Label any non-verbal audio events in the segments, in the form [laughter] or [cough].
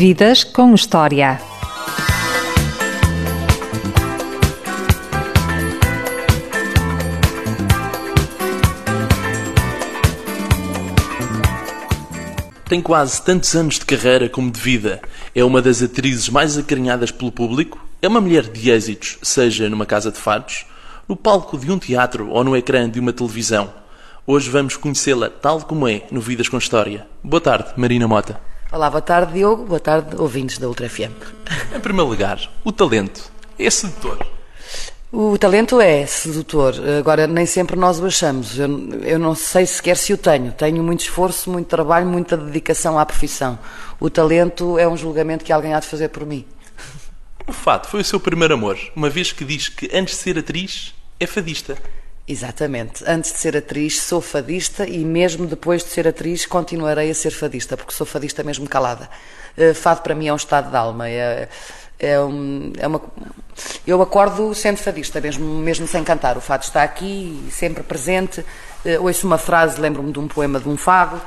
Vidas com História. Tem quase tantos anos de carreira como de vida. É uma das atrizes mais acarinhadas pelo público. É uma mulher de êxitos, seja numa casa de fados, no palco de um teatro ou no ecrã de uma televisão. Hoje vamos conhecê-la tal como é no Vidas com História. Boa tarde, Marina Mota. Olá, boa tarde, Diogo. Boa tarde, ouvintes da Ultra FM. Em primeiro lugar, o talento é sedutor. O talento é sedutor, agora nem sempre nós o achamos. Eu, eu, não sei sequer se o tenho. Tenho muito esforço, muito trabalho, muita dedicação à profissão. O talento é um julgamento que alguém há de fazer por mim. O fato foi o seu primeiro amor, uma vez que diz que antes de ser atriz é fadista. Exatamente. Antes de ser atriz, sou fadista e mesmo depois de ser atriz, continuarei a ser fadista, porque sou fadista mesmo calada. Uh, fado para mim é um estado de alma. É, é, um, é uma, eu acordo sendo fadista, mesmo, mesmo sem cantar. O fado está aqui, sempre presente. Uh, ouço uma frase, lembro-me de um poema de um fado.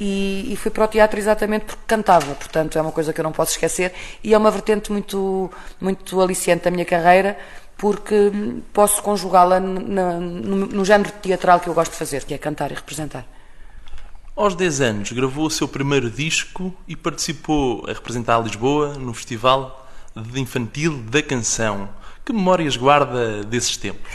E, e, fui para o teatro exatamente porque cantava, portanto é uma coisa que eu não posso esquecer e é uma vertente muito, muito aliciante da minha carreira porque posso conjugá-la no, no género teatral que eu gosto de fazer, que é cantar e representar. Aos 10 anos gravou o seu primeiro disco e participou a representar Lisboa no Festival de Infantil da Canção. Que memórias guarda desses tempos?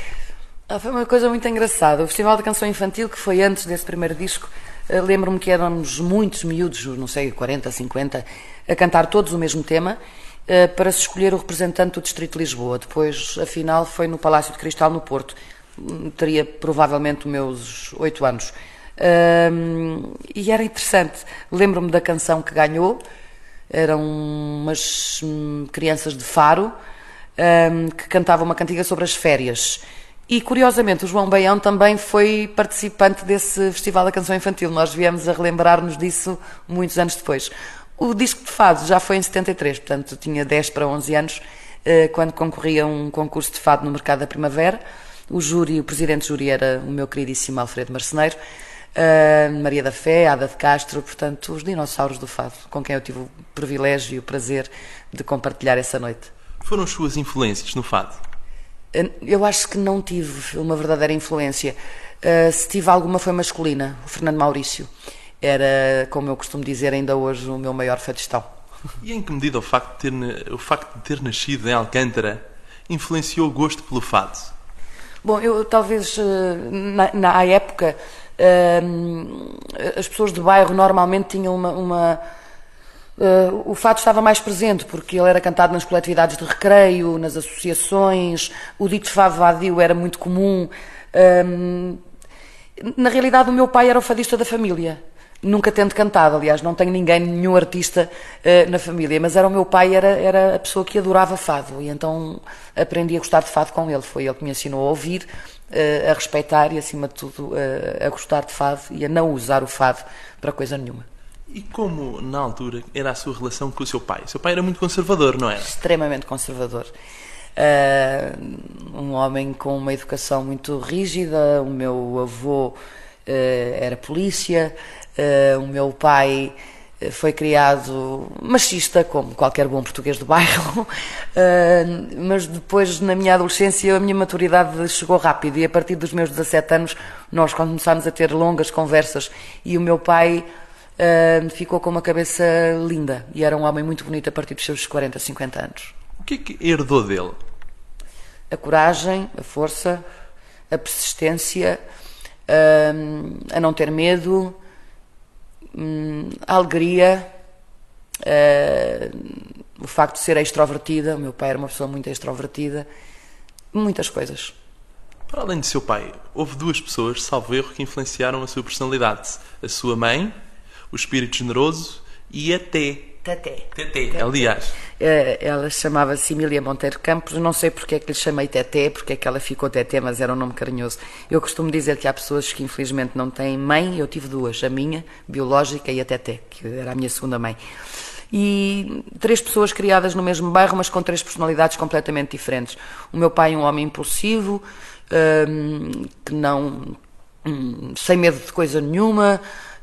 Ah, foi uma coisa muito engraçada. O Festival da Canção Infantil, que foi antes desse primeiro disco, eh, lembro-me que éramos muitos miúdos, não sei, 40, 50, a cantar todos o mesmo tema para se escolher o representante do Distrito de Lisboa. Depois, afinal, foi no Palácio de Cristal, no Porto. Hum, teria provavelmente os meus oito anos. Um, e era interessante. Lembro-me da canção que ganhou. Eram umas hum, crianças de Faro que cantavam uma cantiga sobre as férias. E curiosamente, o João Baião também foi participante desse Festival da Canção Infantil. Nós viemos a relembrar-nos disso muitos anos depois. O disco de fado já foi em 73, portanto tinha 10 para 11 anos, eh, quando concorria a um concurso de fado no Mercado da Primavera. O júri, o presidente do júri era o meu queridíssimo Alfredo Marceneiro, eh, Maria da Fé, Ada de Castro, portanto, os dinossauros do fado, com quem eu tive o privilégio e o prazer de compartilhar essa noite. Foram as suas influências no fado? Eh, eu acho que não tive uma verdadeira influência. Se tive alguma foi masculina, o Fernando Maurício era, como eu costumo dizer ainda hoje, o meu maior fadistão. E em que medida o facto de ter, o facto de ter nascido em Alcântara influenciou o gosto pelo fado? Bom, eu talvez eh, na, na época uh, as pessoas de bairro normalmente tinham uma, uma Uh, o fado estava mais presente porque ele era cantado nas coletividades de recreio, nas associações, o dito fado vadio era muito comum. Uh, na realidade, o meu pai era o fadista da família nunca tendo cantado, aliás, não tenho ninguém, nenhum artista uh, na família, mas era o meu pai, era, era a pessoa que adorava fado, e então aprendi a gostar de fado com ele. Foi ele que me ensinou a ouvir, uh, a respeitar e, acima de tudo, uh, a gostar de fado e a não usar o fado para coisa nenhuma. E como, na altura, era a sua relação com o seu pai? O seu pai era muito conservador, não era? Extremamente conservador. um homem com uma educação muito rígida, o meu avô era polícia, o meu pai eh, foi criado machista, como qualquer bom português do bairro, uh, [laughs] mas depois, na minha adolescência, a minha maturidade chegou rápido e a partir dos meus 17 anos nós começámos a ter longas conversas e o meu pai ficou com uma cabeça linda e era um homem muito bonito a partir dos seus 40, 50 anos. O que é que herdou dele? A coragem, a força, a persistência, a não ter medo, hum, alegria, uh, o facto de ser extrovertida, o meu pai era uma pessoa muito extrovertida, muitas coisas. Para além de seu pai, houve duas pessoas, salvo erro, que influenciaram a sua personalidade: a sua mãe, o espírito generoso e até Teté. Teté, aliás. Eh, ela chamava-se Emília Monteiro Campos, não sei porque é que lhe chamei Teté, porque é que ela ficou Teté, mas era um nome carinhoso. Eu costumo dizer que há pessoas que infelizmente não têm mãe, eu tive duas, a minha, biológica, e a Teté, que era a minha segunda mãe. E três pessoas criadas no mesmo bairro, mas com três personalidades completamente diferentes. O meu pai, um homem impulsivo, um, que não. Um, sem medo de coisa nenhuma,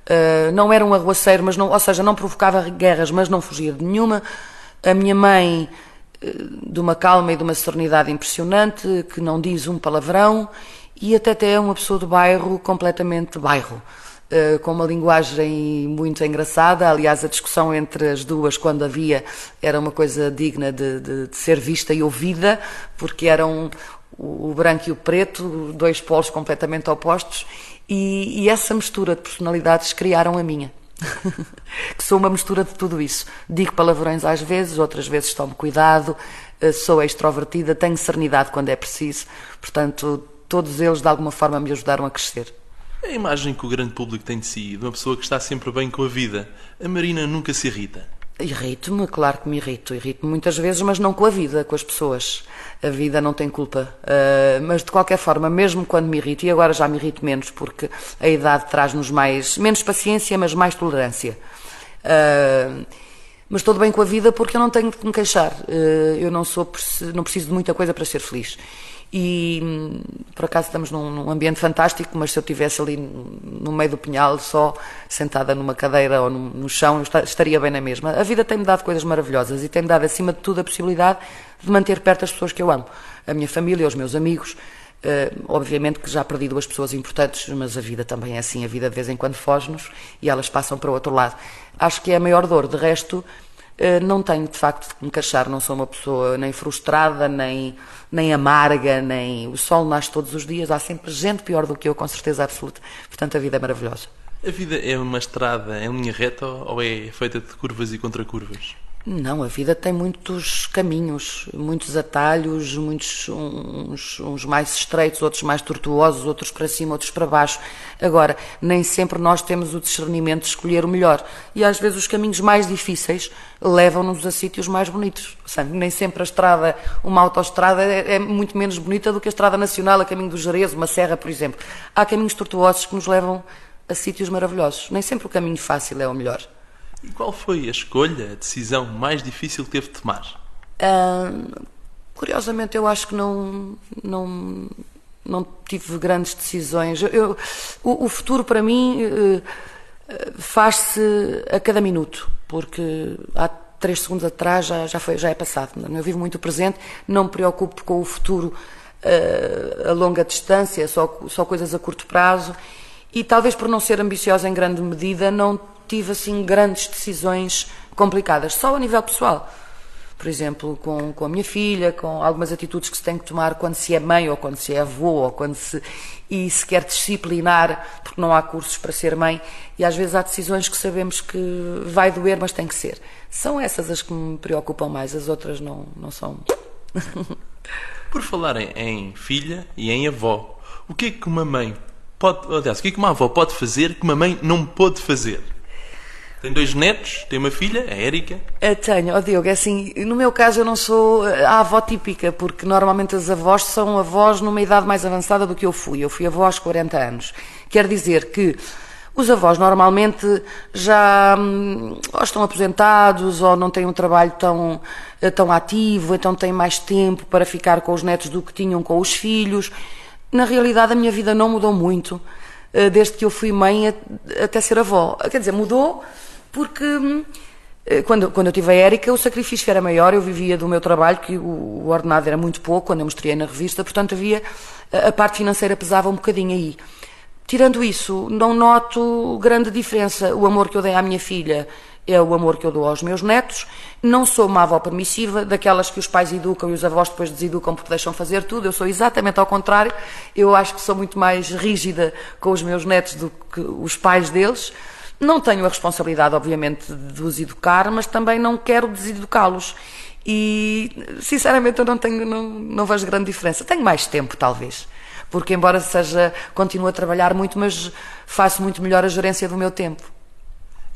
Uh, não era um arruaceiro, mas não, ou seja, não provocava guerras, mas não fugia de nenhuma. A minha mãe, uh, de uma calma e de uma serenidade impressionante, que não diz um palavrão, e até até é uma pessoa do bairro completamente bairro. Uh, com uma linguagem muito engraçada. Aliás, a discussão entre as duas, quando havia, era uma coisa digna de, de, de ser vista e ouvida, porque eram o branco e o preto, dois polos completamente opostos, e, e essa mistura de personalidades criaram a minha. [laughs] que sou uma mistura de tudo isso. Digo palavrões às vezes, outras vezes tomo cuidado, eh, sou extrovertida, tenho serenidade quando é preciso. Portanto, todos eles de alguma forma me ajudaram a crescer. A imagem que o grande público tem de si, de uma pessoa que está sempre bem com a vida, a Marina nunca se irrita. Irrito-me, claro que me irrito. Irrito-me muitas vezes, mas não com a vida, com as pessoas. A vida não tem culpa. Uh, mas de qualquer forma, mesmo quando me irrito, e agora já me irrito menos, porque a idade traz-nos mais, menos paciência, mas mais tolerância. Uh, mas estou bem com a vida porque eu não tenho de me queixar. Uh, eu não sou, não preciso de muita coisa para ser feliz e por acaso estamos num, num, ambiente fantástico, mas se eu estivesse ali no meio do pinhal, só sentada numa cadeira ou no, no chão, estaria bem na mesma. A vida tem-me dado coisas maravilhosas e tem-me dado, acima de tudo, a possibilidade de manter perto as pessoas que eu amo, a minha família, os meus amigos. Uh, obviamente que já perdi duas pessoas importantes, mas a vida também é assim, a vida de vez em quando foge-nos e elas passam para o outro lado. Acho que é a maior dor. De resto, não tenho de facto de me queixar, não sou uma pessoa nem frustrada, nem nem amarga, nem. O sol nasce todos os dias, há sempre gente pior do que eu, com certeza absoluta. Portanto, a vida é maravilhosa. A vida é uma estrada em linha reta ou é feita de curvas e contracurvas? Não, a vida tem muitos caminhos, muitos atalhos, muitos uns, uns, mais estreitos, outros mais tortuosos, outros para cima, outros para baixo. Agora, nem sempre nós temos o discernimento de escolher o melhor. E às vezes os caminhos mais difíceis levam-nos a sítios mais bonitos. Nem sempre a estrada, uma autoestrada, é, é, muito menos bonita do que a estrada nacional, a caminho do Jerez, uma serra, por exemplo. Há caminhos tortuosos que nos levam a sítios maravilhosos. Nem sempre o caminho fácil é o melhor. E qual foi a escolha, a decisão mais difícil que teve de tomar? Uh, curiosamente, eu acho que não, não, não tive grandes decisões. Eu, o, o, futuro, para mim, uh, faz-se a cada minuto, porque há três segundos atrás já, já, foi, já é passado. Eu vivo muito o presente, não me preocupo com o futuro uh, a longa distância, só, só coisas a curto prazo. E talvez por não ser ambiciosa em grande medida, não tive assim grandes decisões complicadas, só a nível pessoal. Por exemplo, com, com a minha filha, com algumas atitudes que se tem que tomar quando se é mãe ou quando se é avô ou quando se e se quer disciplinar, porque não há cursos para ser mãe, e às vezes há decisões que sabemos que vai doer, mas tem que ser. São essas as que me preocupam mais, as outras não, não são. [laughs] Por falar em, em filha e em avó, o que é que uma mãe pode, aliás, o que é que uma avó pode fazer que uma mãe não pode fazer? Tem dois netos, tem uma filha, a Érica. Uh, tenho, oh Diogo, é assim, no meu caso eu não sou a avó típica, porque normalmente as avós são avós numa idade mais avançada do que eu fui. Eu fui avó aos 40 anos. Quer dizer que os avós normalmente já hum, ou estão aposentados ou não têm um trabalho tão, eh, tão ativo, então têm mais tempo para ficar com os netos do que tinham com os filhos. Na realidade, a minha vida não mudou muito eh, desde que eu fui mãe até ser avó. Quer dizer, mudou porque eh, quando, quando eu tive a Érica, o sacrifício era maior, eu vivia do meu trabalho, que o, o ordenado era muito pouco, quando eu mostrei na revista, portanto havia, a parte financeira pesava um bocadinho aí. Tirando isso, não noto grande diferença. O amor que eu dei à minha filha é o amor que eu dou aos meus netos. Não sou uma avó permissiva, daquelas que os pais educam e os avós depois deseducam porque deixam fazer tudo. Eu sou exatamente ao contrário. Eu acho que sou muito mais rígida com os meus netos do que os pais deles. Não tenho a responsabilidade, obviamente, de os educar, mas também não quero deseducá-los. E, sinceramente, eu não tenho, não, não vejo grande diferença. Tenho mais tempo, talvez. Porque, embora seja, continuo a trabalhar muito, mas faço muito melhor a gerência do meu tempo.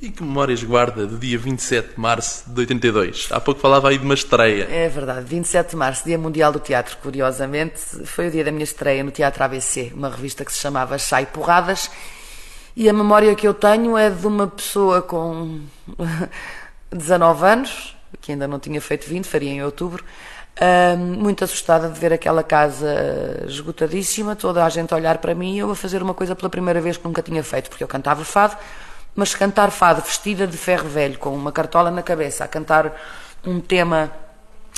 E que memórias guarda do dia 27 de março de 82? Há pouco falava aí de uma estreia. É verdade, 27 de março, Dia Mundial do Teatro, curiosamente, foi o dia da minha estreia no Teatro ABC, uma revista que se chamava Chá e Porradas, e a memória que eu tenho é de uma pessoa com [laughs] 19 anos, que ainda não tinha feito 20, faria em outubro, muito assustada de ver aquela casa esgotadíssima, toda a gente a olhar para mim e eu a fazer uma coisa pela primeira vez que nunca tinha feito, porque eu cantava fado, mas cantar fado vestida de ferro velho, com uma cartola na cabeça, a cantar um tema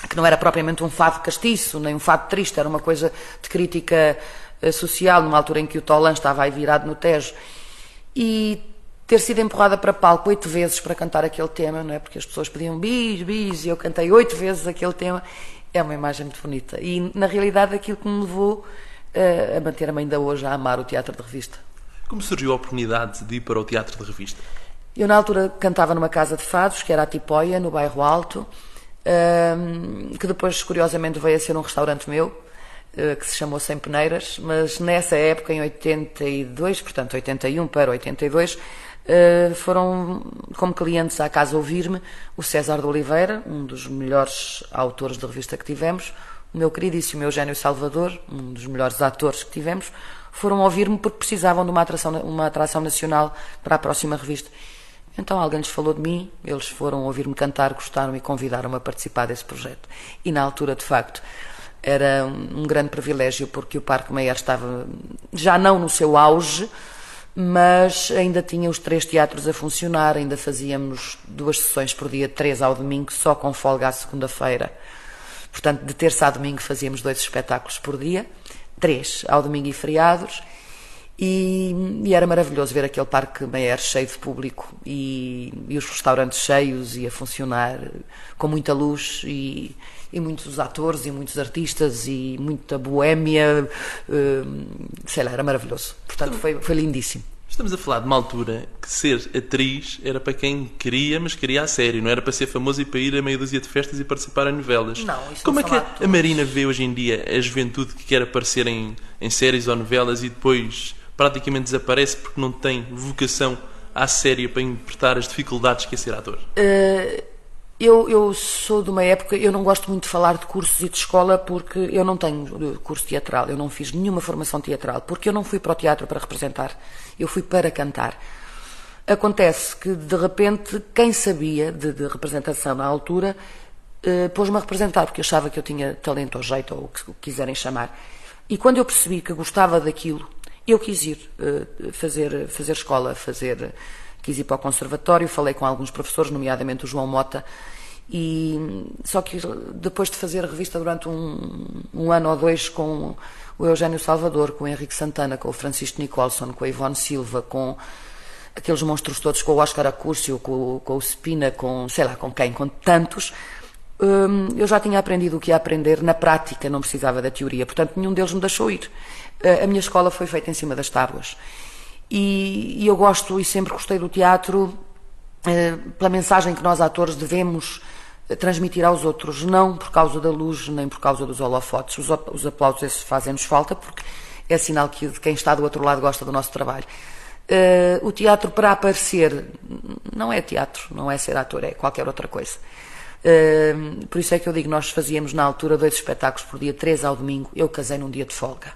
que não era propriamente um fado castiço, nem um fado triste, era uma coisa de crítica eh, social, numa altura em que o Tolan estava aí virado no Tejo. E ter sido empurrada para palco oito vezes para cantar aquele tema, não é? Porque as pessoas pediam bis, bis, e eu cantei oito vezes aquele tema, é uma imagem muito bonita. E, na realidade, aquilo que me levou uh, a manter-me ainda hoje a amar o teatro de revista. Como surgiu a oportunidade de ir para o teatro de revista? Eu, na altura, cantava numa casa de fados, que era a Tipóia, no bairro Alto, uh, que depois, curiosamente, veio a ser um restaurante meu, que se chamou Sem Peneiras, mas nessa época, em 82, portanto, 81 para 82, Uh, foram como clientes à casa ouvir-me o César de Oliveira, um dos melhores autores de revista que tivemos, o meu queridíssimo Eugênio Salvador, um dos melhores atores que tivemos, foram ouvir-me porque precisavam de uma atração, uma atração nacional para a próxima revista. Então alguém lhes falou de mim, eles foram ouvir-me cantar, gostaram e convidaram-me a participar desse projeto. E na altura, de facto, era um grande privilégio porque o Parque Meyer estava já não no seu auge, mas ainda tinha os três teatros a funcionar, ainda fazíamos duas sessões por dia, três ao domingo, só com folga à segunda-feira. Portanto, de terça a domingo fazíamos dois espetáculos por dia, três ao domingo e feriados, e, e era maravilhoso ver aquele parque Meyer cheio de público e, e, os restaurantes cheios e a funcionar com muita luz e, e muitos atores e muitos artistas e muita boémia, uh, sei lá, era maravilhoso. Portanto, foi, foi lindíssimo. Estamos a falar de uma altura que ser atriz era para quem queria, mas queria a sério, não era para ser famoso e para ir a meia dúzia de festas e participar em novelas. Não, isso Como não é que a Marina vê hoje em dia a juventude que quer aparecer em, em séries ou novelas e depois praticamente desaparece porque não tem vocação à séria para interpretar as dificuldades que é ser ator? Uh eu, eu, sou de uma época, eu não gosto muito de falar de cursos e de escola porque eu não tenho curso teatral, eu não fiz nenhuma formação teatral, porque eu não fui para o teatro para representar, eu fui para cantar. Acontece que, de repente, quem sabia de, de representação na altura eh, pôs-me a representar, porque achava que eu tinha talento ou jeito, ou o que quiserem chamar. E quando eu percebi que gostava daquilo, eu quis ir eh, fazer, fazer escola, fazer quis ir para o conservatório, falei com alguns professores, nomeadamente o João Mota, e só que depois de fazer a revista durante um, um ano ou dois com o Eugênio Salvador, com o Henrique Santana, com o Francisco Nicholson, com a Ivone Silva, com aqueles monstros todos, com o Oscar Acúrcio, com, com o Spina, com sei lá com quem, com tantos, hum, eu já tinha aprendido o que ia aprender na prática, não precisava da teoria, portanto nenhum deles me deixou ir. A minha escola foi feita em cima das tábuas. E, e eu gosto e sempre gostei do teatro eh, pela mensagem que nós, atores, devemos eh, transmitir aos outros, não por causa da luz, nem por causa dos holofotes. Os, os aplausos fazem-nos falta, porque é sinal que quem está do outro lado gosta do nosso trabalho. Uh, o teatro para aparecer não é teatro, não é ser ator, é qualquer outra coisa. Uh, por isso é que eu digo, nós fazíamos na altura dois espetáculos por dia, três ao domingo. Eu casei num dia de folga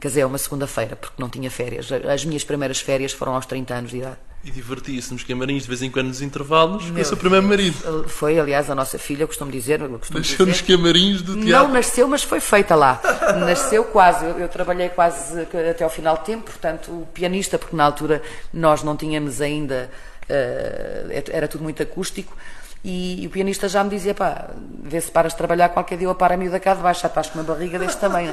casei uma segunda-feira, porque não tinha férias. As minhas primeiras férias foram aos 30 anos de idade. E divertia-se nos camarins de vez em quando nos intervalos Meu com o seu primeiro marido. Foi, aliás, a nossa filha, costumo dizer. Costumo nasceu dizer, nos camarins do teatro. Não nasceu, mas foi feita lá. nasceu quase. Eu, eu, trabalhei quase até ao final do tempo, portanto, o pianista, porque na altura nós não tínhamos ainda. Uh, era tudo muito acústico e, e, o pianista já me dizia, pá, vê se paras de trabalhar qualquer dia ou para a miúda cá de baixo, já estás com uma barriga deste tamanho.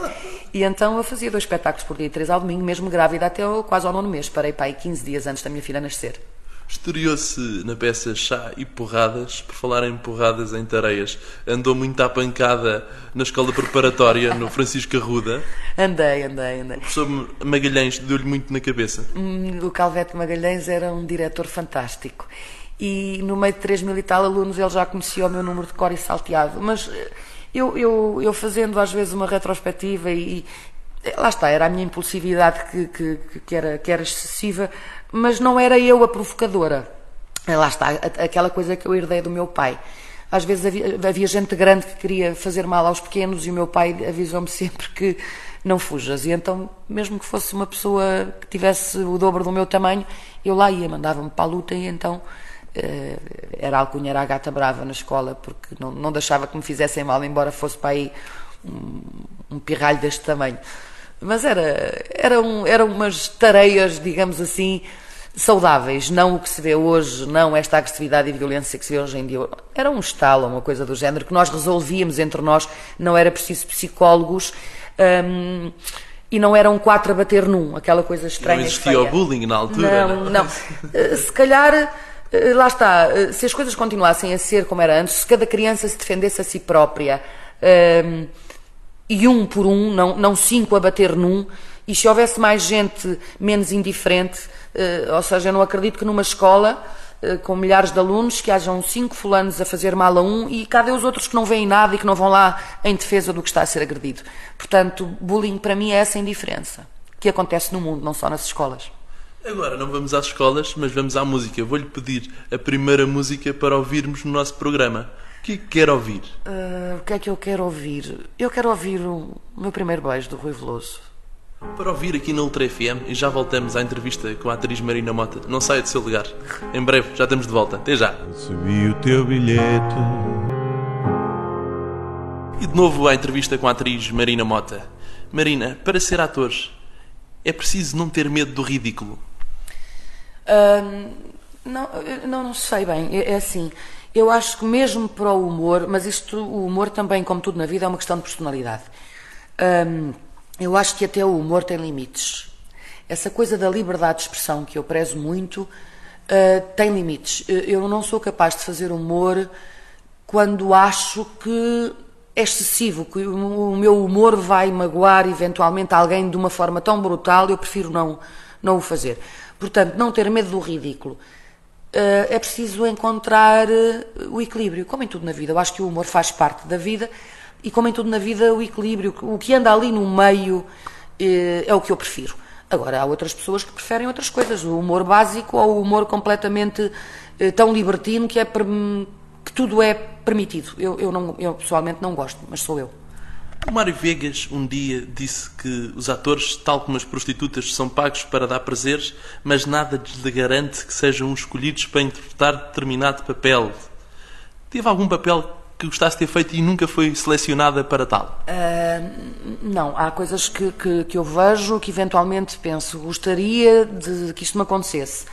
E então eu fazia dois espetáculos por dia, três ao domingo, mesmo grávida até ao, quase ao nono mês. Parei para aí 15 dias antes da minha filha nascer. Estreou-se na peça Chá e Porradas, por falar em porradas em tareias. Andou muito à pancada na escola preparatória, no Francisco Arruda. Andei, andei, andei. O professor Magalhães deu-lhe muito na cabeça. Hum, o Calvete Magalhães era um diretor fantástico e no meio de 3 mil e tal alunos ele já conhecia o meu número de cor e salteado. Mas eh, eu, eu, eu fazendo às vezes uma retrospectiva e, e lá está, era a minha impulsividade que, que, que, era, que era excessiva, mas não era eu a provocadora. Eh, lá está, aquela coisa que eu herdei do meu pai. Às vezes havia, havia gente grande que queria fazer mal aos pequenos e o meu pai avisou-me [laughs] sempre que não fujas. E então, mesmo que fosse uma pessoa que tivesse o dobro do meu tamanho, eu lá ia, mandava-me para a luta e então era alcunha, era a gata brava na escola, porque não, não deixava que me fizessem mal, embora fosse para aí um, um pirralho deste tamanho. Mas era, era um, eram umas tareias, digamos assim, saudáveis, não o que se vê hoje, não esta agressividade e violência que se vê hoje em dia. Era um estalo, uma coisa do género, que nós resolvíamos entre nós, não era preciso psicólogos. Hum, e não eram quatro a bater num, aquela coisa estranha. Não existia o bullying na altura. Não, não. Eh, se calhar, eh, lá está, eh, se as coisas continuassem a ser como era antes, se cada criança se defendesse a si própria, um, e um por um, não, não cinco a bater num, e se houvesse mais gente menos indiferente, uh, ou seja, eu não acredito que numa escola com milhares de alunos que hajam cinco fulanos a fazer mal a um e cadê os outros que não veem nada e que não vão lá em defesa do que está a ser agredido. Portanto, bullying para mim é essa indiferença que acontece no mundo, não só nas escolas. Agora não vamos às escolas, mas vamos à música. Vou-lhe pedir a primeira música para ouvirmos no nosso programa. O que é que quer ouvir? Uh, o que é que eu quero ouvir? Eu quero ouvir o meu primeiro beijo do Rui Veloso. Para ouvir aqui na Ultra FM e já voltamos à entrevista com a atriz Marina Mota. Não saia do seu lugar. Em breve já estamos de volta. Até já. Recebi o teu bilhete. E de novo à entrevista com a atriz Marina Mota. Marina, para ser ator, é preciso não ter medo do ridículo? Não, não, não sei bem. É, é assim. Eu acho que mesmo para o humor, mas isto, o humor também, como tudo na vida, é uma questão de personalidade. Um, eu acho que até o humor tem limites. Essa coisa da liberdade de expressão que eu prezo muito uh, tem limites. Eu não sou capaz de fazer humor quando acho que é excessivo, que o meu humor vai magoar eventualmente alguém de uma forma tão brutal, eu prefiro não, não o fazer. Portanto, não ter medo do ridículo. Uh, é preciso encontrar uh, o equilíbrio, como em tudo na vida. Eu acho que o humor faz parte da vida e, como em tudo na vida, o equilíbrio, o que anda ali no meio uh, é o que eu prefiro. Agora, há outras pessoas que preferem outras coisas, o humor básico ou o humor completamente tão libertino que, é, que tudo é permitido. Eu, eu, não, eu pessoalmente não gosto, mas sou eu. O Mário Vegas um dia disse que os atores, tal como as prostitutas, são pagos para dar prazeres, mas nada lhe garante que sejam escolhidos para interpretar determinado papel. Teve algum papel que gostasse de ter feito e nunca foi selecionada para tal? Uh, não, há coisas que, que, que, eu vejo que eventualmente penso, gostaria de que isto me acontecesse,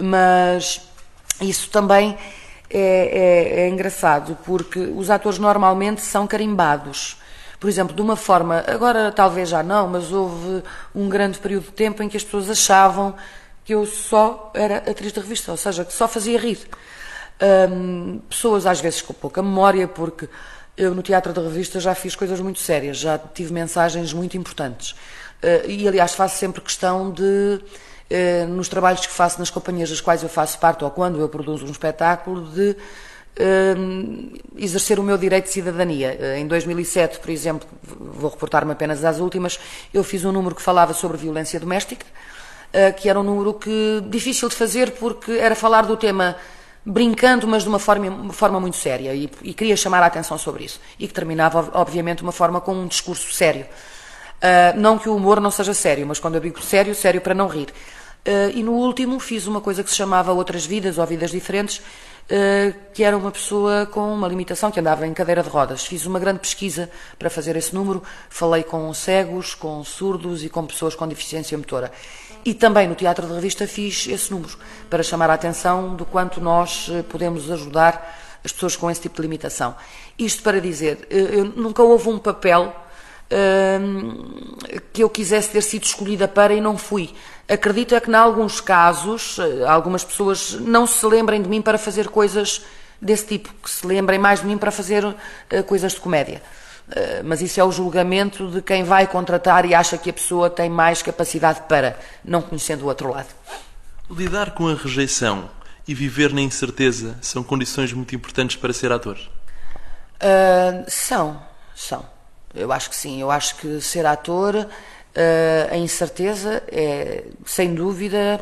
mas isso também é, é, é engraçado, porque os atores normalmente são carimbados por exemplo, de uma forma, agora talvez já não, mas houve um grande período de tempo em que as pessoas achavam que eu só era atriz de revista, ou seja, que só fazia rir. Um, pessoas às vezes com pouca memória, porque eu no teatro de revista já fiz coisas muito sérias, já tive mensagens muito importantes. Uh, e aliás faço sempre questão de, uh, nos trabalhos que faço nas companhias das quais eu faço parte, ou quando eu produzo um espetáculo, de exercer o meu direito de cidadania. Uh, em 2007, por exemplo, vou reportar-me apenas às últimas, eu fiz um número que falava sobre violência doméstica, uh, que era um número que difícil de fazer porque era falar do tema brincando, mas de uma forma, uma forma muito séria e, e, queria chamar a atenção sobre isso. E que terminava, obviamente, de uma forma com um discurso sério. Uh, não que o humor não seja sério, mas quando eu digo sério, sério para não rir. Uh, e no último fiz uma coisa que se chamava Outras Vidas ou Vidas Diferentes, eh, que era uma pessoa com uma limitação, que andava em cadeira de rodas. Fiz uma grande pesquisa para fazer esse número, falei com cegos, com surdos e com pessoas com deficiência motora. E também no Teatro de Revista fiz esse número, para chamar a atenção do quanto nós eh, podemos ajudar as pessoas com esse tipo de limitação. Isto para dizer, eh, nunca houve um papel que eu quisesse ter sido escolhida para e não fui. Acredito é que, em alguns casos, eh, algumas pessoas não se lembrem de mim para fazer coisas desse tipo, que se lembrem mais de mim para fazer uh, coisas de comédia. Uh, mas isso é o julgamento de quem vai contratar e acha que a pessoa tem mais capacidade para, não conhecendo o outro lado. Lidar com a rejeição e viver na incerteza são condições muito importantes para ser ator? Uh, são, são. Eu acho que sim. Eu acho que ser ator, a incerteza é, sem dúvida,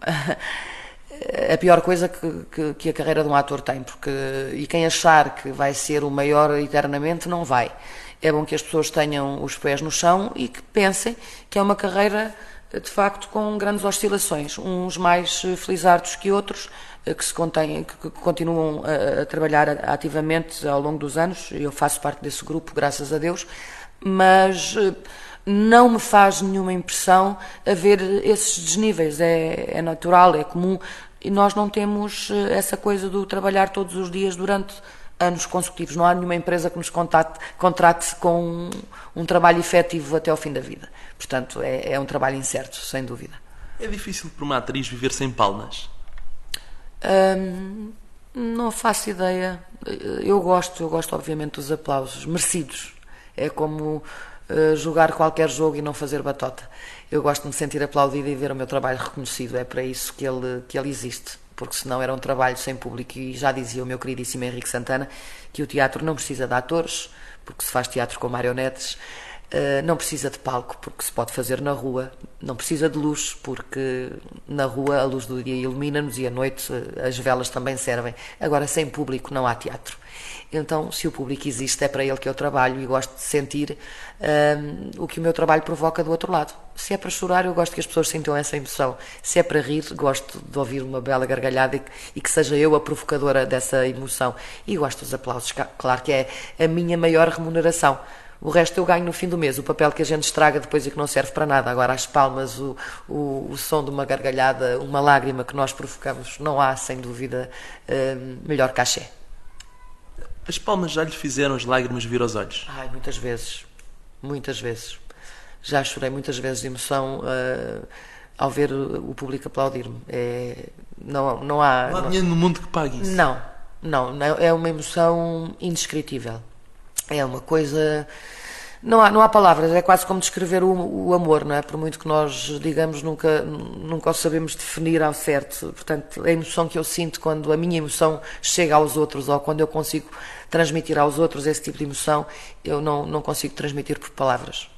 [laughs] a pior coisa que, que, que, a carreira de um ator tem. Porque, e quem achar que vai ser o maior eternamente, não vai. É bom que as pessoas tenham os pés no chão e que pensem que é uma carreira de facto com grandes oscilações, uns mais felizardos que outros, eh, que se contêm, que continuam a, a, trabalhar ativamente ao longo dos anos. Eu faço parte desse grupo, graças a Deus. mas eh, não me faz nenhuma impressão haver esses desníveis. É, é natural, é comum. E nós não temos eh, essa coisa do trabalhar todos os dias durante anos consecutivos. Não há nenhuma empresa que nos contate, contrate com um, um, trabalho efetivo até ao fim da vida. Portanto, é, é, um trabalho incerto, sem dúvida. É difícil para uma atriz viver sem palmas? Hum, não faço ideia. Eu gosto, eu gosto obviamente dos aplausos merecidos. É como uh, jogar qualquer jogo e não fazer batota. Eu gosto de me sentir aplaudida e ver o meu trabalho reconhecido. É para isso que ele, que ele existe. Porque senão era um trabalho sem público. E já dizia o meu queridíssimo Henrique Santana que o teatro não precisa de atores, porque se faz teatro com marionetes. Uh, não precisa de palco, porque se pode fazer na rua. Não precisa de luz, porque na rua a luz do dia ilumina-nos e à noite uh, as velas também servem. Agora, sem público, não há teatro. Então, se o público existe, é para ele que eu trabalho e gosto de sentir um, o que o meu trabalho provoca do outro lado. Se é para chorar, eu gosto que as pessoas sintam essa emoção. Se é para rir, gosto de ouvir uma bela gargalhada e, e que seja eu a provocadora dessa emoção. E gosto dos aplausos, claro que é a minha maior remuneração. O resto eu ganho no fim do mês, o papel que a gente estraga depois e que não serve para nada. Agora, as palmas, o, o, o som de uma gargalhada, uma lágrima que nós provocamos, não há, sem dúvida, hum, melhor cachê. As palmas já lhe fizeram as lágrimas vir aos olhos? Ai, muitas vezes. Muitas vezes. Já chorei muitas vezes de emoção uh, ao ver o público aplaudir-me. É, não, não há. Não há dinheiro no mundo que pague isso? Não, não. É uma emoção indescritível. É uma coisa não há, não há palavras, é quase como descrever o, o, amor, não é? Por muito que nós, digamos, nunca, nunca o sabemos definir ao certo. Portanto, a emoção que eu sinto quando a minha emoção chega aos outros ou quando eu consigo transmitir aos outros esse tipo de emoção, eu não, não consigo transmitir por palavras.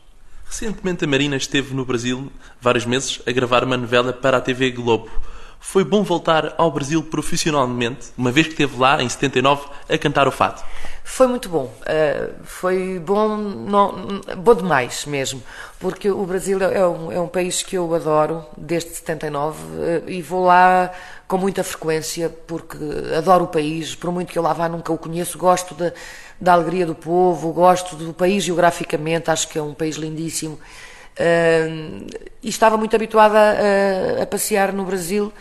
Recentemente a Marina esteve no Brasil, vários meses, a gravar uma novela para a TV Globo. Foi bom voltar ao Brasil profissionalmente, uma vez que esteve lá, em 79, a cantar o fado. Foi muito bom. Uh, foi bom, não, bom demais mesmo, porque o Brasil é um, é um país que eu adoro desde 79 uh, e vou lá com muita frequência porque adoro o país. Por muito que eu lá vá, nunca o conheço. Gosto da, da alegria do povo, gosto do país geograficamente, acho que é um país lindíssimo. Uh, e estava muito habituada a, a passear no Brasil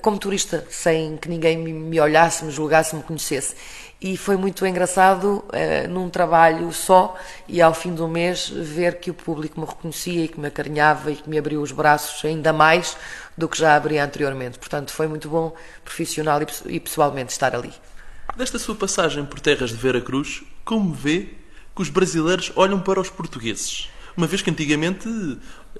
como turista, sem que ninguém me olhasse, me julgasse, me conhecesse e foi muito engraçado uh, num trabalho só e ao fim do mês ver que o público me reconhecia e que me acarinhava e que me abriu os braços ainda mais do que já abria anteriormente. Portanto, foi muito bom profissional e pessoalmente estar ali. Desta sua passagem por terras de Vera Cruz, como vê que os brasileiros olham para os portugueses? Uma vez que antigamente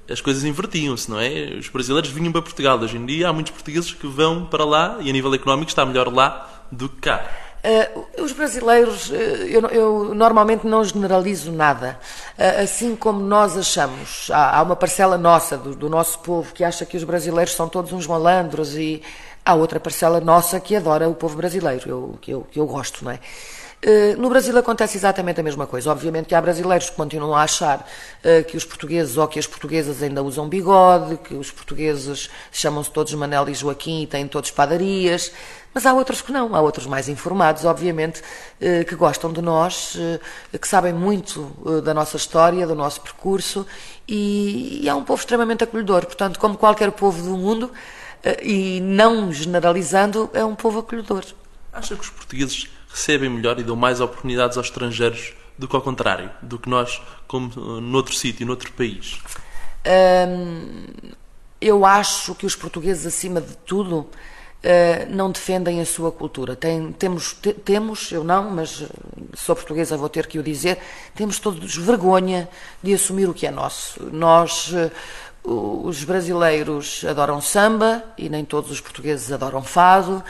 as coisas invertiam-se, não é? Os brasileiros vinham para Portugal. Hoje em dia há muitos portugueses que vão para lá e a nível económico está melhor lá do que cá. Uh, os brasileiros, uh, eu, eu, normalmente não generalizo nada. Uh, assim como nós achamos, há, há uma parcela nossa, do, do, nosso povo, que acha que os brasileiros são todos uns malandros, e há outra parcela nossa que adora o povo brasileiro, eu, que, eu, que eu gosto, não é? Eh, no Brasil acontece exatamente a mesma coisa. Obviamente que há brasileiros que continuam a achar uh, que os portugueses ou que as portuguesas ainda usam bigode, que os portugueses chamam-se todos Manel e Joaquim e têm todos padarias, mas há outros que não. Há outros mais informados, obviamente, uh, que gostam de nós, que sabem muito da nossa história, do nosso percurso e é um povo extremamente acolhedor. Portanto, como qualquer povo do mundo, e não generalizando, é um povo acolhedor. Acha que os portugueses recebem melhor e dão mais oportunidades aos estrangeiros do que ao contrário, do que nós, como uh, noutro sítio, noutro país? Hum, eu acho que os portugueses, acima de tudo, uh, não defendem a sua cultura. Tem, temos, te, temos, eu não, mas uh, sou portuguesa, vou ter que o dizer, temos todos vergonha de assumir o que é nosso. Nós, os brasileiros adoram samba e nem todos os portugueses adoram fado.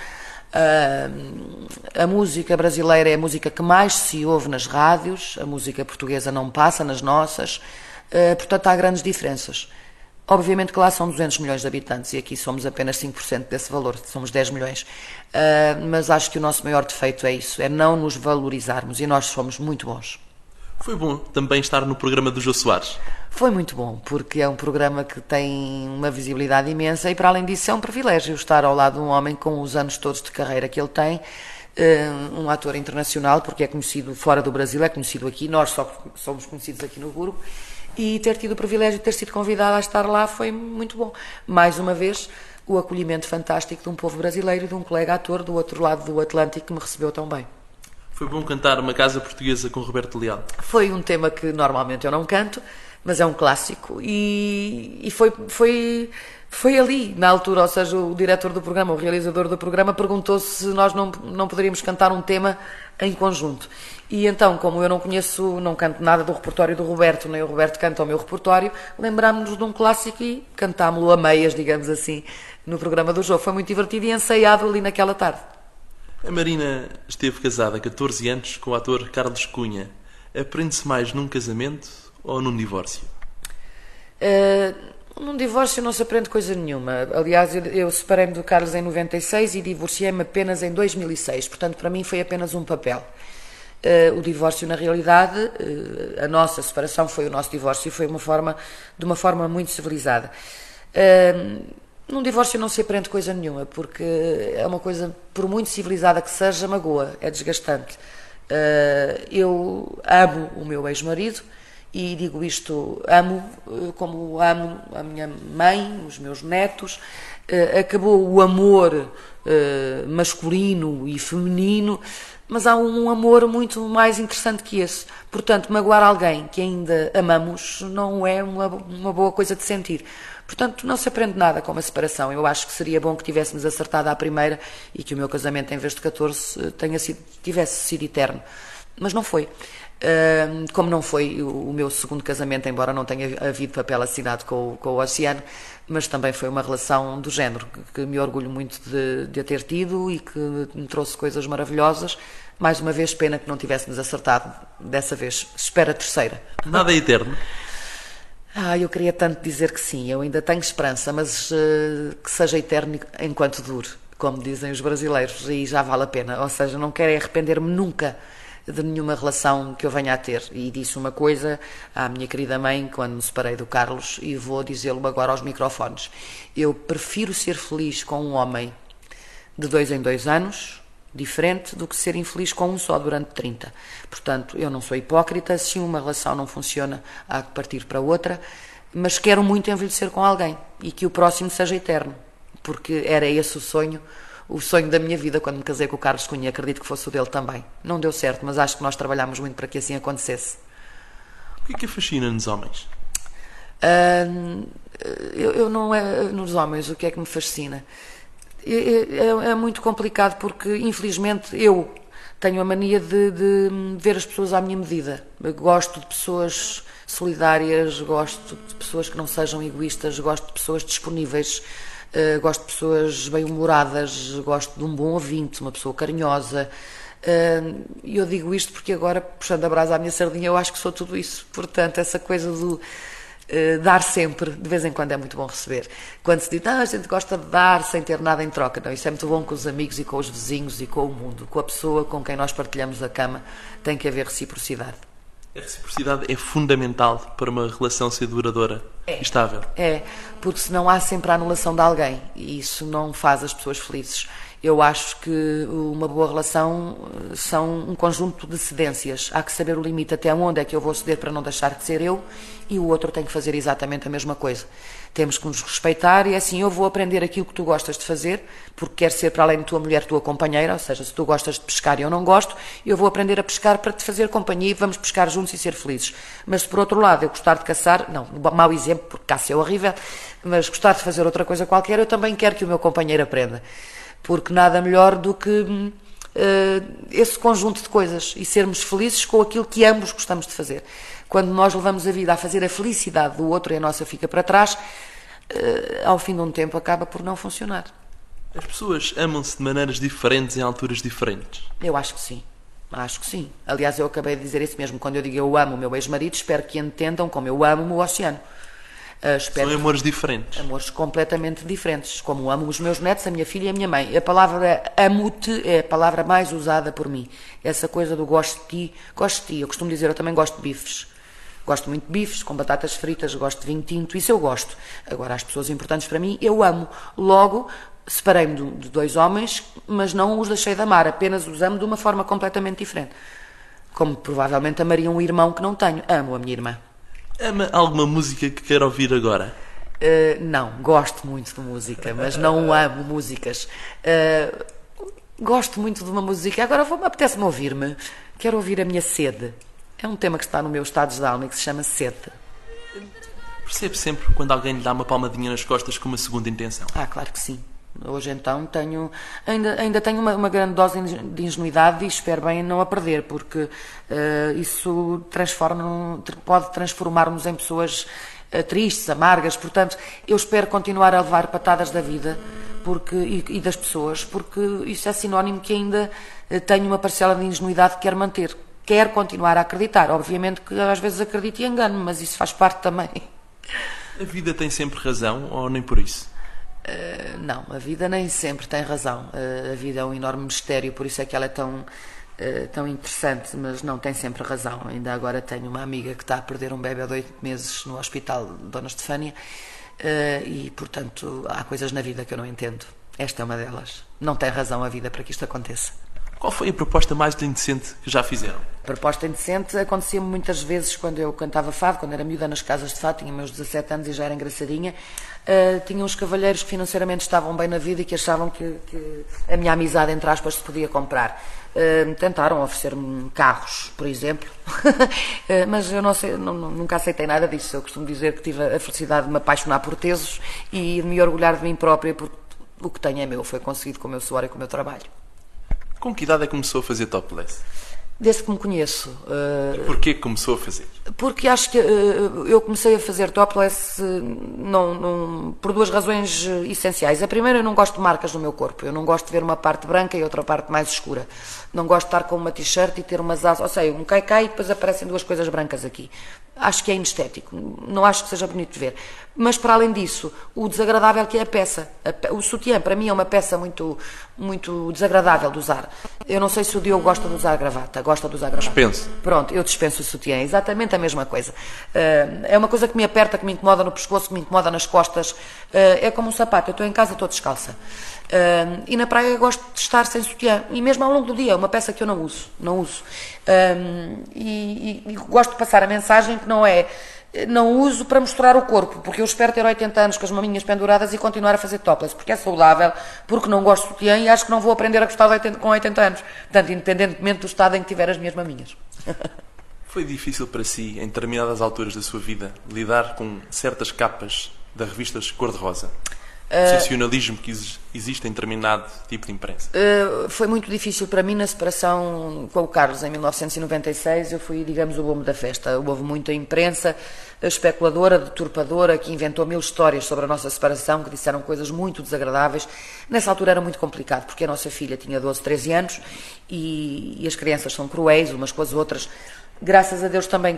Uh, a música brasileira é a música que mais se ouve nas rádios, a música portuguesa não passa nas nossas, uh, portanto há grandes diferenças. Obviamente que lá são 200 milhões de habitantes e aqui somos apenas 5% desse valor, somos 10 milhões. Uh, mas acho que o nosso maior defeito é isso, é não nos valorizarmos e nós somos muito bons. Foi bom também estar no programa do Jô Soares. Foi muito bom, porque é um programa que tem uma visibilidade imensa e, para além disso, é um privilégio estar ao lado de um homem com os anos todos de carreira que ele tem, uh, um ator internacional, porque é conhecido fora do Brasil, é conhecido aqui, nós só somos conhecidos aqui no Burgo, e ter tido o privilégio de ter sido convidada a estar lá foi muito bom. Mais uma vez, o acolhimento fantástico de um povo brasileiro e de um colega ator do outro lado do Atlântico que me recebeu tão bem. Foi bom cantar uma casa portuguesa com Roberto Leal. Foi um tema que normalmente eu não canto, mas é um clássico e, e foi, foi, foi ali, na altura, ou seja, o diretor do programa, o realizador do programa, perguntou se nós não, não poderíamos cantar um tema em conjunto. E então, como eu não conheço, não canto nada do repertório do Roberto, nem o Roberto canta o meu repertório, lembrámos-nos de um clássico e cantámo-lo a meias, digamos assim, no programa do jogo. Foi muito divertido e ensaiado ali naquela tarde. A Marina esteve casada há 14 anos com o ator Carlos Cunha. Aprende-se mais num casamento ou num divórcio? Uh, num divórcio não se aprende coisa nenhuma. Aliás, eu separei-me do Carlos em 96 e divorciei-me apenas em 2006. Portanto, para mim foi apenas um papel. Uh, o divórcio, na realidade, uh, a nossa separação foi o nosso divórcio e foi uma forma, de uma forma muito civilizada. Uh, num divórcio não se aprende coisa nenhuma, porque é uma coisa, por muito civilizada que seja, magoa, é desgastante. Uh, eu amo o meu ex-marido e digo isto, amo uh, como amo a minha mãe, os meus netos. Uh, acabou o amor masculino e feminino, mas há um amor muito mais interessante que esse. Portanto, magoar alguém que ainda amamos não é uma, uma boa coisa de sentir. Portanto, não se aprende nada com uma separação. Eu acho que seria bom que tivéssemos acertado à primeira e que o meu casamento, em vez de 14, tenha sido, tivesse sido eterno. Mas não foi. como não foi o, meu segundo casamento, embora não tenha havido papel assinado com, com o Oceano, mas também foi uma relação do género, que, me orgulho muito de, de a ter tido e que me trouxe coisas maravilhosas. Mais uma vez, pena que não tivéssemos acertado dessa vez. Espera terceira. Nada é eterno. Ah, eu queria tanto dizer que sim, eu ainda tenho esperança, mas uh, que seja eterno enquanto dure, como dizem os brasileiros, e já vale a pena. Ou seja, não quero arrepender-me nunca de nenhuma relação que eu venha a ter. E disse uma coisa à minha querida mãe quando me separei do Carlos, e vou dizê-lo agora aos microfones. Eu prefiro ser feliz com um homem de dois em dois anos diferente do que ser infeliz com um só durante 30. Portanto, eu não sou hipócrita, se uma relação não funciona, há que partir para outra, mas quero muito envelhecer com alguém e que o próximo seja eterno, porque era esse o sonho, o sonho da minha vida quando me casei com o Carlos Cunha, acredito que fosse o dele também. Não deu certo, mas acho que nós trabalhámos muito para que assim acontecesse. O que é que fascina nos homens? Uh, eu, eu, não é nos homens o que é que me fascina é, é, é, muito complicado porque, infelizmente, eu tenho a mania de, de, ver as pessoas à minha medida. Eu gosto de pessoas solidárias, gosto de pessoas que não sejam egoístas, gosto de pessoas disponíveis, uh, gosto de pessoas bem-humoradas, gosto de um bom ouvinte, uma pessoa carinhosa. E uh, eu digo isto porque agora, puxando a brasa à minha sardinha, eu acho que sou tudo isso. Portanto, essa coisa do eh, dar sempre, de vez em quando é muito bom receber. Quando se diz, ah, a gente gosta de dar sem ter nada em troca. Não, isso é muito bom com os amigos e com os vizinhos e com o mundo. Com a pessoa com quem nós partilhamos a cama, tem que haver reciprocidade. A reciprocidade é fundamental para uma relação ser duradoura é, estável. É, porque senão há sempre a anulação de alguém e isso não faz as pessoas felizes. Eu acho que uma boa relação eh, são um conjunto de cedências. Há que saber o limite até onde é que eu vou ceder para não deixar de ser eu e o outro tem que fazer exatamente a mesma coisa. Temos que nos respeitar e é assim, eu vou aprender aquilo que tu gostas de fazer, porque quer ser para além de tua mulher tua companheira, ou seja, se tu gostas de pescar e eu não gosto, eu vou aprender a pescar para te fazer companhia e vamos pescar juntos e ser felizes. Mas se por outro lado eu gostar de caçar, não, mau exemplo, porque caça é horrível, mas gostar de fazer outra coisa qualquer, eu também quero que o meu companheiro aprenda porque nada melhor do que uh, esse conjunto de coisas e sermos felizes com aquilo que ambos gostamos de fazer. Quando nós levamos a vida a fazer a felicidade do outro e a nossa fica para trás, uh, ao fim de um tempo acaba por não funcionar. As pessoas amam-se de maneiras diferentes em alturas diferentes? Eu acho que sim. Acho que sim. Aliás, eu acabei de dizer isso mesmo. Quando eu digo eu amo o meu ex-marido, espero que entendam como eu amo o oceano. Uh, São amores diferentes. Amores completamente diferentes. Como amo os meus netos, a minha filha e a minha mãe. A palavra amo-te é a palavra mais usada por mim. Essa coisa do gosto de ti, gosto de ti. Eu costumo dizer, eu também gosto de bifes. Gosto muito de bifes, com batatas fritas, gosto de vinho tinto, isso eu gosto. Agora, as pessoas importantes para mim, eu amo. Logo, separei-me de, de dois homens, mas não os deixei de amar, apenas os amo de uma forma completamente diferente. Como provavelmente amaria um irmão que não tenho. Amo a minha irmã. Ama alguma música que quer ouvir agora? Uh, não, gosto muito de música, mas não [laughs] amo músicas. Uh, gosto muito de uma música. Agora apetece-me ouvir-me. Quero ouvir a minha sede. É um tema que está no meu estado de alma e que se chama sede. Percebe sempre quando alguém lhe dá uma palmadinha nas costas com uma segunda intenção? Ah, claro que sim. Hoje então tenho ainda, ainda tenho uma, uma grande dose de ingenuidade e espero bem não a perder, porque uh, isso transforma, pode transformar-nos em pessoas uh, tristes, amargas. Portanto, eu espero continuar a levar patadas da vida porque, e, e das pessoas, porque isso é sinónimo que ainda uh, tenho uma parcela de ingenuidade que quero manter quer continuar a acreditar. Obviamente que às vezes acredito e engano, mas isso faz parte também. A vida tem sempre razão ou nem por isso? Uh, não, a vida nem sempre tem razão. Uh, a vida é um enorme mistério, por isso é que ela é tão, uh, tão interessante, mas não tem sempre razão. Ainda agora tenho uma amiga que está a perder um bebê de oito meses no hospital Dona Estefânia e, portanto, há coisas na vida que eu não entendo. Esta é uma delas. Não tem razão a vida para que isto aconteça. Qual foi a proposta mais indecente que já fizeram? Proposta indecente acontecia-me muitas vezes quando eu cantava fado, quando era miúda nas casas de fado, tinha meus 17 anos e já era engraçadinha. Uh, tinha uns cavalheiros que financeiramente estavam bem na vida e que achavam que, que a minha amizade, entre aspas, se podia comprar. Uh, tentaram oferecer-me carros, por exemplo, uh, [laughs] mas eu não sei, não, nunca aceitei nada disso. Eu costumo dizer que tive a felicidade de me apaixonar por tesos e de me orgulhar de mim própria, porque o que tenho é meu, foi conseguido com o meu suor e com o meu trabalho. Com que idade é que começou a fazer topless? Desde que me conheço. Uh, e porquê começou a fazer? Porque acho que uh, eu comecei a fazer topless uh, não, não, por duas razões essenciais. A primeira, eu não gosto de marcas no meu corpo. Eu não gosto de ver uma parte branca e outra parte mais escura. Não gosto de estar com uma t-shirt e ter umas asas, ou seja, um cai-cai e depois aparecem duas coisas brancas aqui. Acho que é inestético. Não acho que seja bonito de ver. Mas, para além disso, o desagradável que é a peça. O sutiã, para mim, é uma peça muito, muito desagradável de usar. Eu não sei se o Diogo gosta de usar gravata. Gosta de usar gravata? Dispenso. Pronto, eu dispenso o sutiã. Exatamente a mesma coisa. Eh, é uma coisa que me aperta, que me incomoda no pescoço, que me incomoda nas costas. Eh, é como um sapato. Eu estou em casa, estou descalça. E na praia gosto de estar sem sutiã. E mesmo ao longo do dia, é uma peça que eu não uso. Não uso. E, e, e, gosto de passar a mensagem que não é. Não uso para mostrar o corpo, porque eu espero ter 80 anos com as maminhas penduradas e continuar a fazer topless, porque é saudável, porque não gosto de sutiã e acho que não vou aprender a gostar 80, com 80 anos. Portanto, independentemente do estado em que tiver as minhas maminhas. [laughs] Foi difícil para si, em determinadas alturas da sua vida, lidar com certas capas da revistas cor-de-rosa? O sensacionalismo que existe em determinado tipo de imprensa? Uh, foi muito difícil para mim na separação com o Carlos em 1996. Eu fui, digamos, o bombo da festa. Houve muita imprensa especuladora, deturpadora, que inventou mil histórias sobre a nossa separação, que disseram coisas muito desagradáveis. Nessa altura era muito complicado, porque a nossa filha tinha 12, 13 anos e, e as crianças são cruéis umas com as outras. Graças a Deus também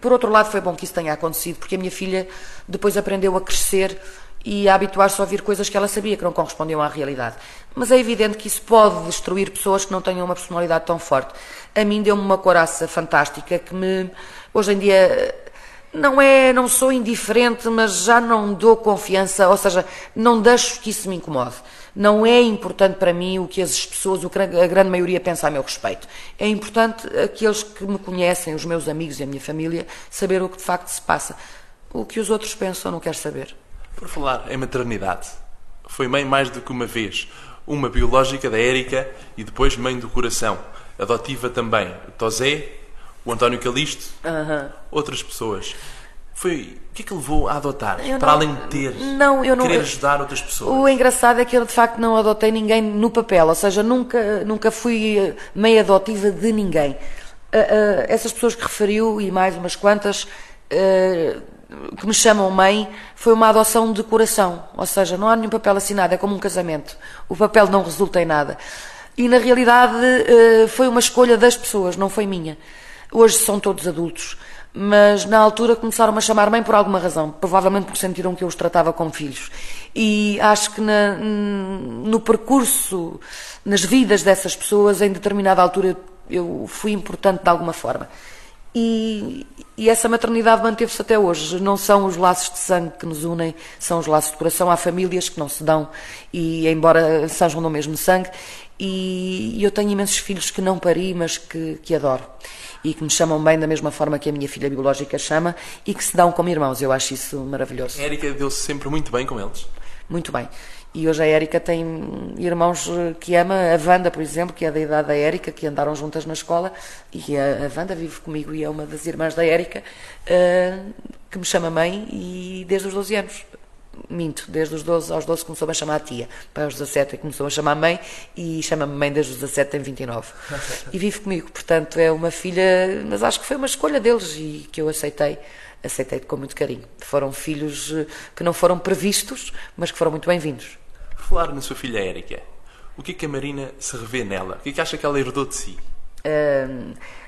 por outro lado, foi bom que isso tenha acontecido, porque a minha filha depois aprendeu a crescer e a habituar-se a ouvir coisas que ela sabia que não correspondiam à realidade. Mas é evidente que isso pode destruir pessoas que não tenham uma personalidade tão forte. A mim deu-me uma coraça fantástica que me, hoje em dia, não é, não sou indiferente, mas já não dou confiança, ou seja, não deixo que isso me incomode. Não é importante para mim o que as pessoas, a grande maioria pensa a meu respeito. É importante aqueles que me conhecem, os meus amigos e a minha família, saber o que de facto se passa. O que os outros pensam, não quero saber. Por falar em maternidade, foi mãe mais do que uma vez. Uma biológica da Érica e depois mãe do coração. Adotiva também. O Tosé, o António Calixto, outras pessoas. Foi. O que é que levou a adotar? Eu para não, além de ter. Não, eu não, querer ajudar outras pessoas. O engraçado é que eu de facto não adotei ninguém no papel, ou seja, nunca, nunca fui eh, meia adotiva de ninguém. Uh, uh, essas pessoas que referiu, e mais umas quantas, uh, que me chamam mãe foi uma adoção de coração, ou seja, não há nenhum papel assinado, é como um casamento. O papel não resulta em nada. E na realidade eh, foi uma escolha das pessoas, não foi minha. Hoje são todos adultos, mas na altura começaram -me a chamar mãe por alguma razão, provavelmente porque sentiram que eu os tratava como filhos. E acho que na, no percurso, nas vidas dessas pessoas, em determinada altura eu fui importante de alguma forma. E, e essa maternidade manteve-se até hoje. Não são os laços de sangue que nos unem, são os laços de coração. Há famílias que não se dão, e embora sejam do mesmo sangue. E, eu tenho imensos filhos que não pari, mas que, que adoro. E que me chamam bem da mesma forma que a minha filha biológica chama e que se dão como irmãos. Eu acho isso maravilhoso. Érica deu-se sempre muito bem com eles. Muito bem. E hoje a Érica tem irmãos que ama, a Wanda, por exemplo, que é da idade da Érica, que andaram juntas na escola, e a, a Wanda vive comigo e é uma das irmãs da Érica, uh, que me chama mãe e desde os 12 anos. Minto, desde os 12 aos 12 começou-me a chamar a tia, para os 17 começou a chamar mãe e chama-me mãe desde os 17 tem 29. [laughs] e vive comigo, portanto é uma filha, mas acho que foi uma escolha deles e que eu aceitei aceitei com muito carinho. Foram filhos eh, que não foram previstos, mas que foram muito bem-vindos falar na sua filha Érica, o que é que a Marina se revê nela? O que é que acha que ela herdou de si?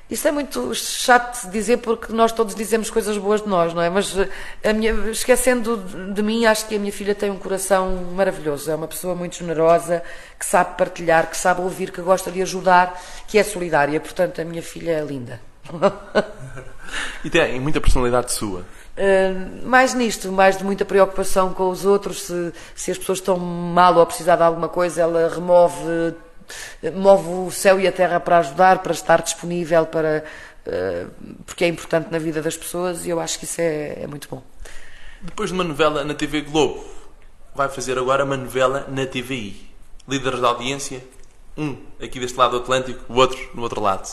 Isso é muito chato de dizer porque nós todos dizemos coisas boas de nós, não é? Mas eh, minha, esquecendo de mim, acho que a minha filha tem um coração maravilhoso. É uma pessoa muito generosa, que sabe partilhar, que sabe ouvir, que gosta de ajudar, que é solidária. Portanto, a minha filha é linda. E tem muita personalidade sua. Uh, mais nisto, mais de muita preocupação com os outros, se, se as pessoas estão mal ou a precisar de alguma coisa, ela remove, move o céu e a terra para ajudar, para estar disponível, para, uh, porque é importante na vida das pessoas e eu acho que isso é, é muito bom. Depois de uma novela na TV Globo, vai fazer agora uma novela na TVI. Líderes da audiência, um aqui deste lado do Atlântico, o outro no outro lado.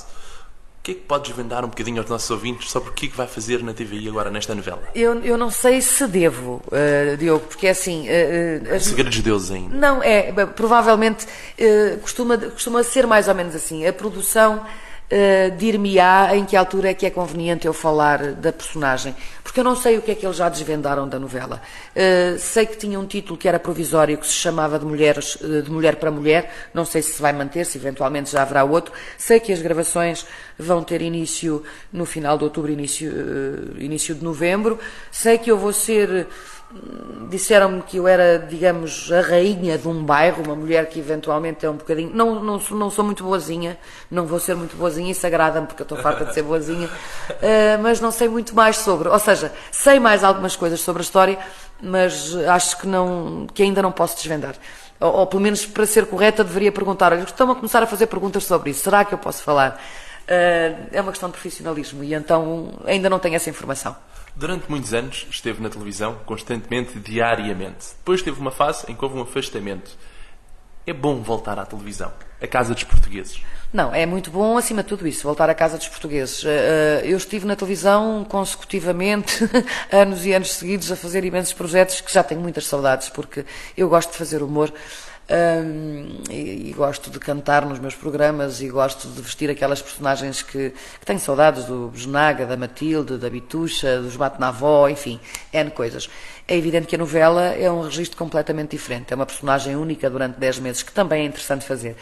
O que é que pode desvendar um bocadinho aos nossos ouvintes sobre o que é que vai fazer na TVI agora nesta novela? Eu, eu não sei se devo, uh, Diogo, porque é assim. Uh, uh, Segredos de Deus ainda. Não, é. Provavelmente uh, costuma, costuma ser mais ou menos assim. A produção uh, dir-me-á em que altura é que é conveniente eu falar da personagem, porque eu não sei o que é que eles já desvendaram da novela. Uh, sei que tinha um título que era provisório, que se chamava de, Mulheres, uh, de Mulher para Mulher, não sei se vai manter, se eventualmente já haverá outro. Sei que as gravações vão ter início no final de outubro, início, início de novembro. Sei que eu vou ser disseram-me que eu era, digamos, a rainha de um bairro, uma mulher que eventualmente é um bocadinho. Não, não, não sou muito boazinha, não vou ser muito boazinha, isso agrada-me porque eu estou farta de ser boazinha, uh, [laughs] mas não sei muito mais sobre. Ou seja, sei mais algumas coisas sobre a história, mas acho que, não, que ainda não posso desvendar. Ou, ou pelo menos para ser correta, deveria perguntar: olha, estão a começar a fazer perguntas sobre isso, será que eu posso falar? Uh, é uma questão de profissionalismo e então ainda não tenho essa informação. Durante muitos anos esteve na televisão, constantemente, diariamente. Depois teve uma fase em que houve um afastamento. É bom voltar à televisão, à casa dos portugueses. Não, é muito bom, acima de tudo isso, voltar à casa dos portugueses. Eh, eh, eu estive na televisão consecutivamente, [laughs] anos e anos seguidos, a fazer imensos projetos que já tenho muitas saudades, porque eu gosto de fazer humor. Um, e, e, gosto de cantar nos meus programas e gosto de vestir aquelas personagens que, que tenho saudades do Besnaga, da Matilde, da Bitucha, dos Bate na enfim, N coisas. É evidente que a novela é um registro completamente diferente, é uma personagem única durante 10 meses, que também é interessante fazer.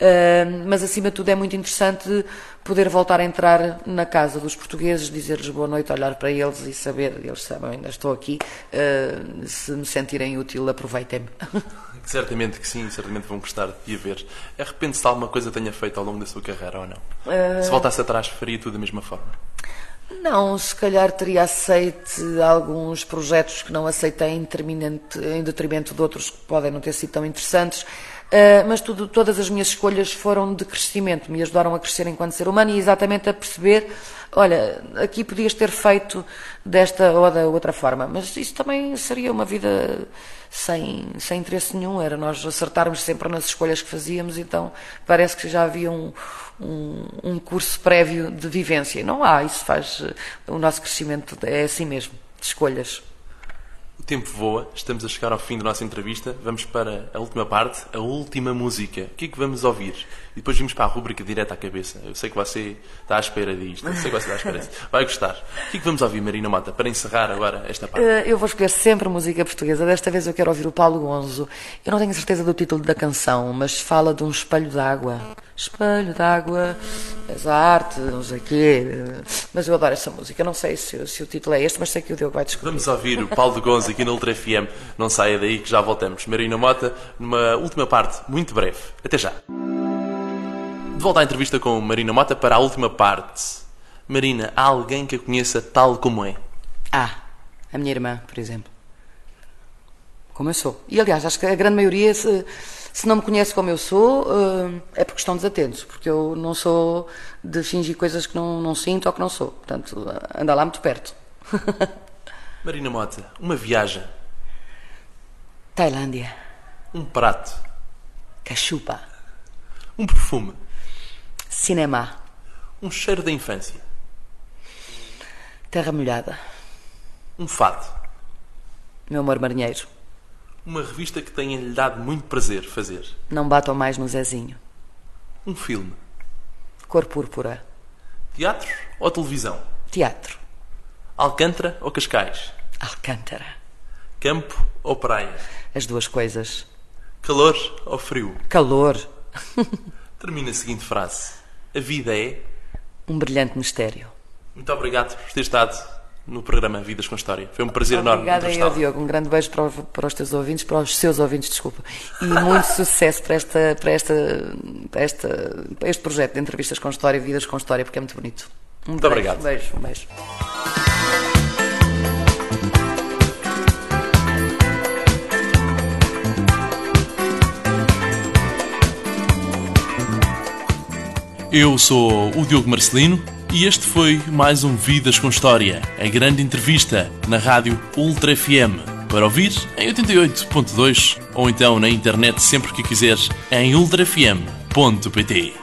Uh, mas acima de tudo é muito interessante poder voltar a entrar na casa dos portugueses, dizer-lhes boa noite, olhar para eles e saber, eles sabem, ainda estou aqui, uh, se me sentirem útil, aproveitem-me. [laughs] Certamente que sim, certamente vão gostar de a ver. Arrepende-se de alguma coisa tenha feito ao longo da sua carreira ou não? Uh... Se voltasse atrás, faria tudo da mesma forma? Não, se calhar teria aceito alguns projetos que não aceitei em, em detrimento de outros que podem não ter sido tão interessantes. Uh, mas tudo, todas as minhas escolhas foram de crescimento, me ajudaram a crescer enquanto ser humano e exatamente a perceber, olha, aqui podias ter feito desta ou da outra forma, mas isso também seria uma vida sem, sem interesse nenhum, era nós acertarmos sempre nas escolhas que fazíamos, então parece que já havia um, um, um curso prévio de vivência. Não há, isso faz, o nosso crescimento é assim mesmo, de escolhas. O tempo voa, estamos a chegar ao fim da nossa entrevista. Vamos para a última parte, a última música. O que é que vamos ouvir? E depois vamos para a rúbrica direta à cabeça. Eu sei que você está à espera disto. Eu sei que você está à espera disto. Vai gostar. O que é que vamos ouvir, Marina Mota, para encerrar agora esta parte? Eh, eu vou escolher sempre música portuguesa. Desta vez eu quero ouvir o Paulo Gonzo. Eu não tenho certeza do título da canção, mas fala de um espelho d'água espelho d'água, as arte, não sei o quê. Mas eu adoro essa música. Não sei se, se, o título é este, mas sei que o Diogo vai descobrir. Vamos ouvir o Paulo de Gonza aqui no Ultra FM. Não saia daí que já voltamos. Marina Mota, numa última parte, muito breve. Até já. De volta à entrevista com Marina Mota para a última parte. Marina, há alguém que a conheça tal como é? Ah, a minha irmã, por exemplo. Como eu sou. E aliás, acho que a grande maioria, se, se não me conhece como eu sou, eh, é porque estão desatentos, porque eu não sou de fingir coisas que não, não sinto ou que não sou. Portanto, anda lá muito perto. [laughs] Marina Mota, uma viagem, Tailândia, um prato, cachupa, um perfume, cinema, um cheiro da infância, terra molhada, um fado, meu amor marinheiro. Uma revista que tenha-lhe dado muito prazer fazer, Não batam mais no Zezinho. um filme, Cor púrpura, teatro ou televisão, teatro, Alcântara ou Cascais, Alcântara. campo ou praia, As duas coisas. calor ou frio. Calor, [laughs] Termina a seguinte frase: A vida é. um brilhante mistério. Muito obrigado por ter estado no programa Vidas com História. Foi um prazer enorme. Obrigada eu. Diogo. Um grande beijo para, para os teus ouvintes, para os seus ouvintes, desculpa. E muito [laughs] sucesso para, esta, para, esta, para, esta, para este projeto de entrevistas com história, vidas com história, porque é muito bonito. Um Muito beijo, obrigado. Um beijo, um beijo. Eu sou o Diogo Marcelino e este foi mais um Vidas com História, a grande entrevista na rádio Ultra FM. Para ouvir em 88.2 ou então na internet sempre que quiseres em ultrafm.pt.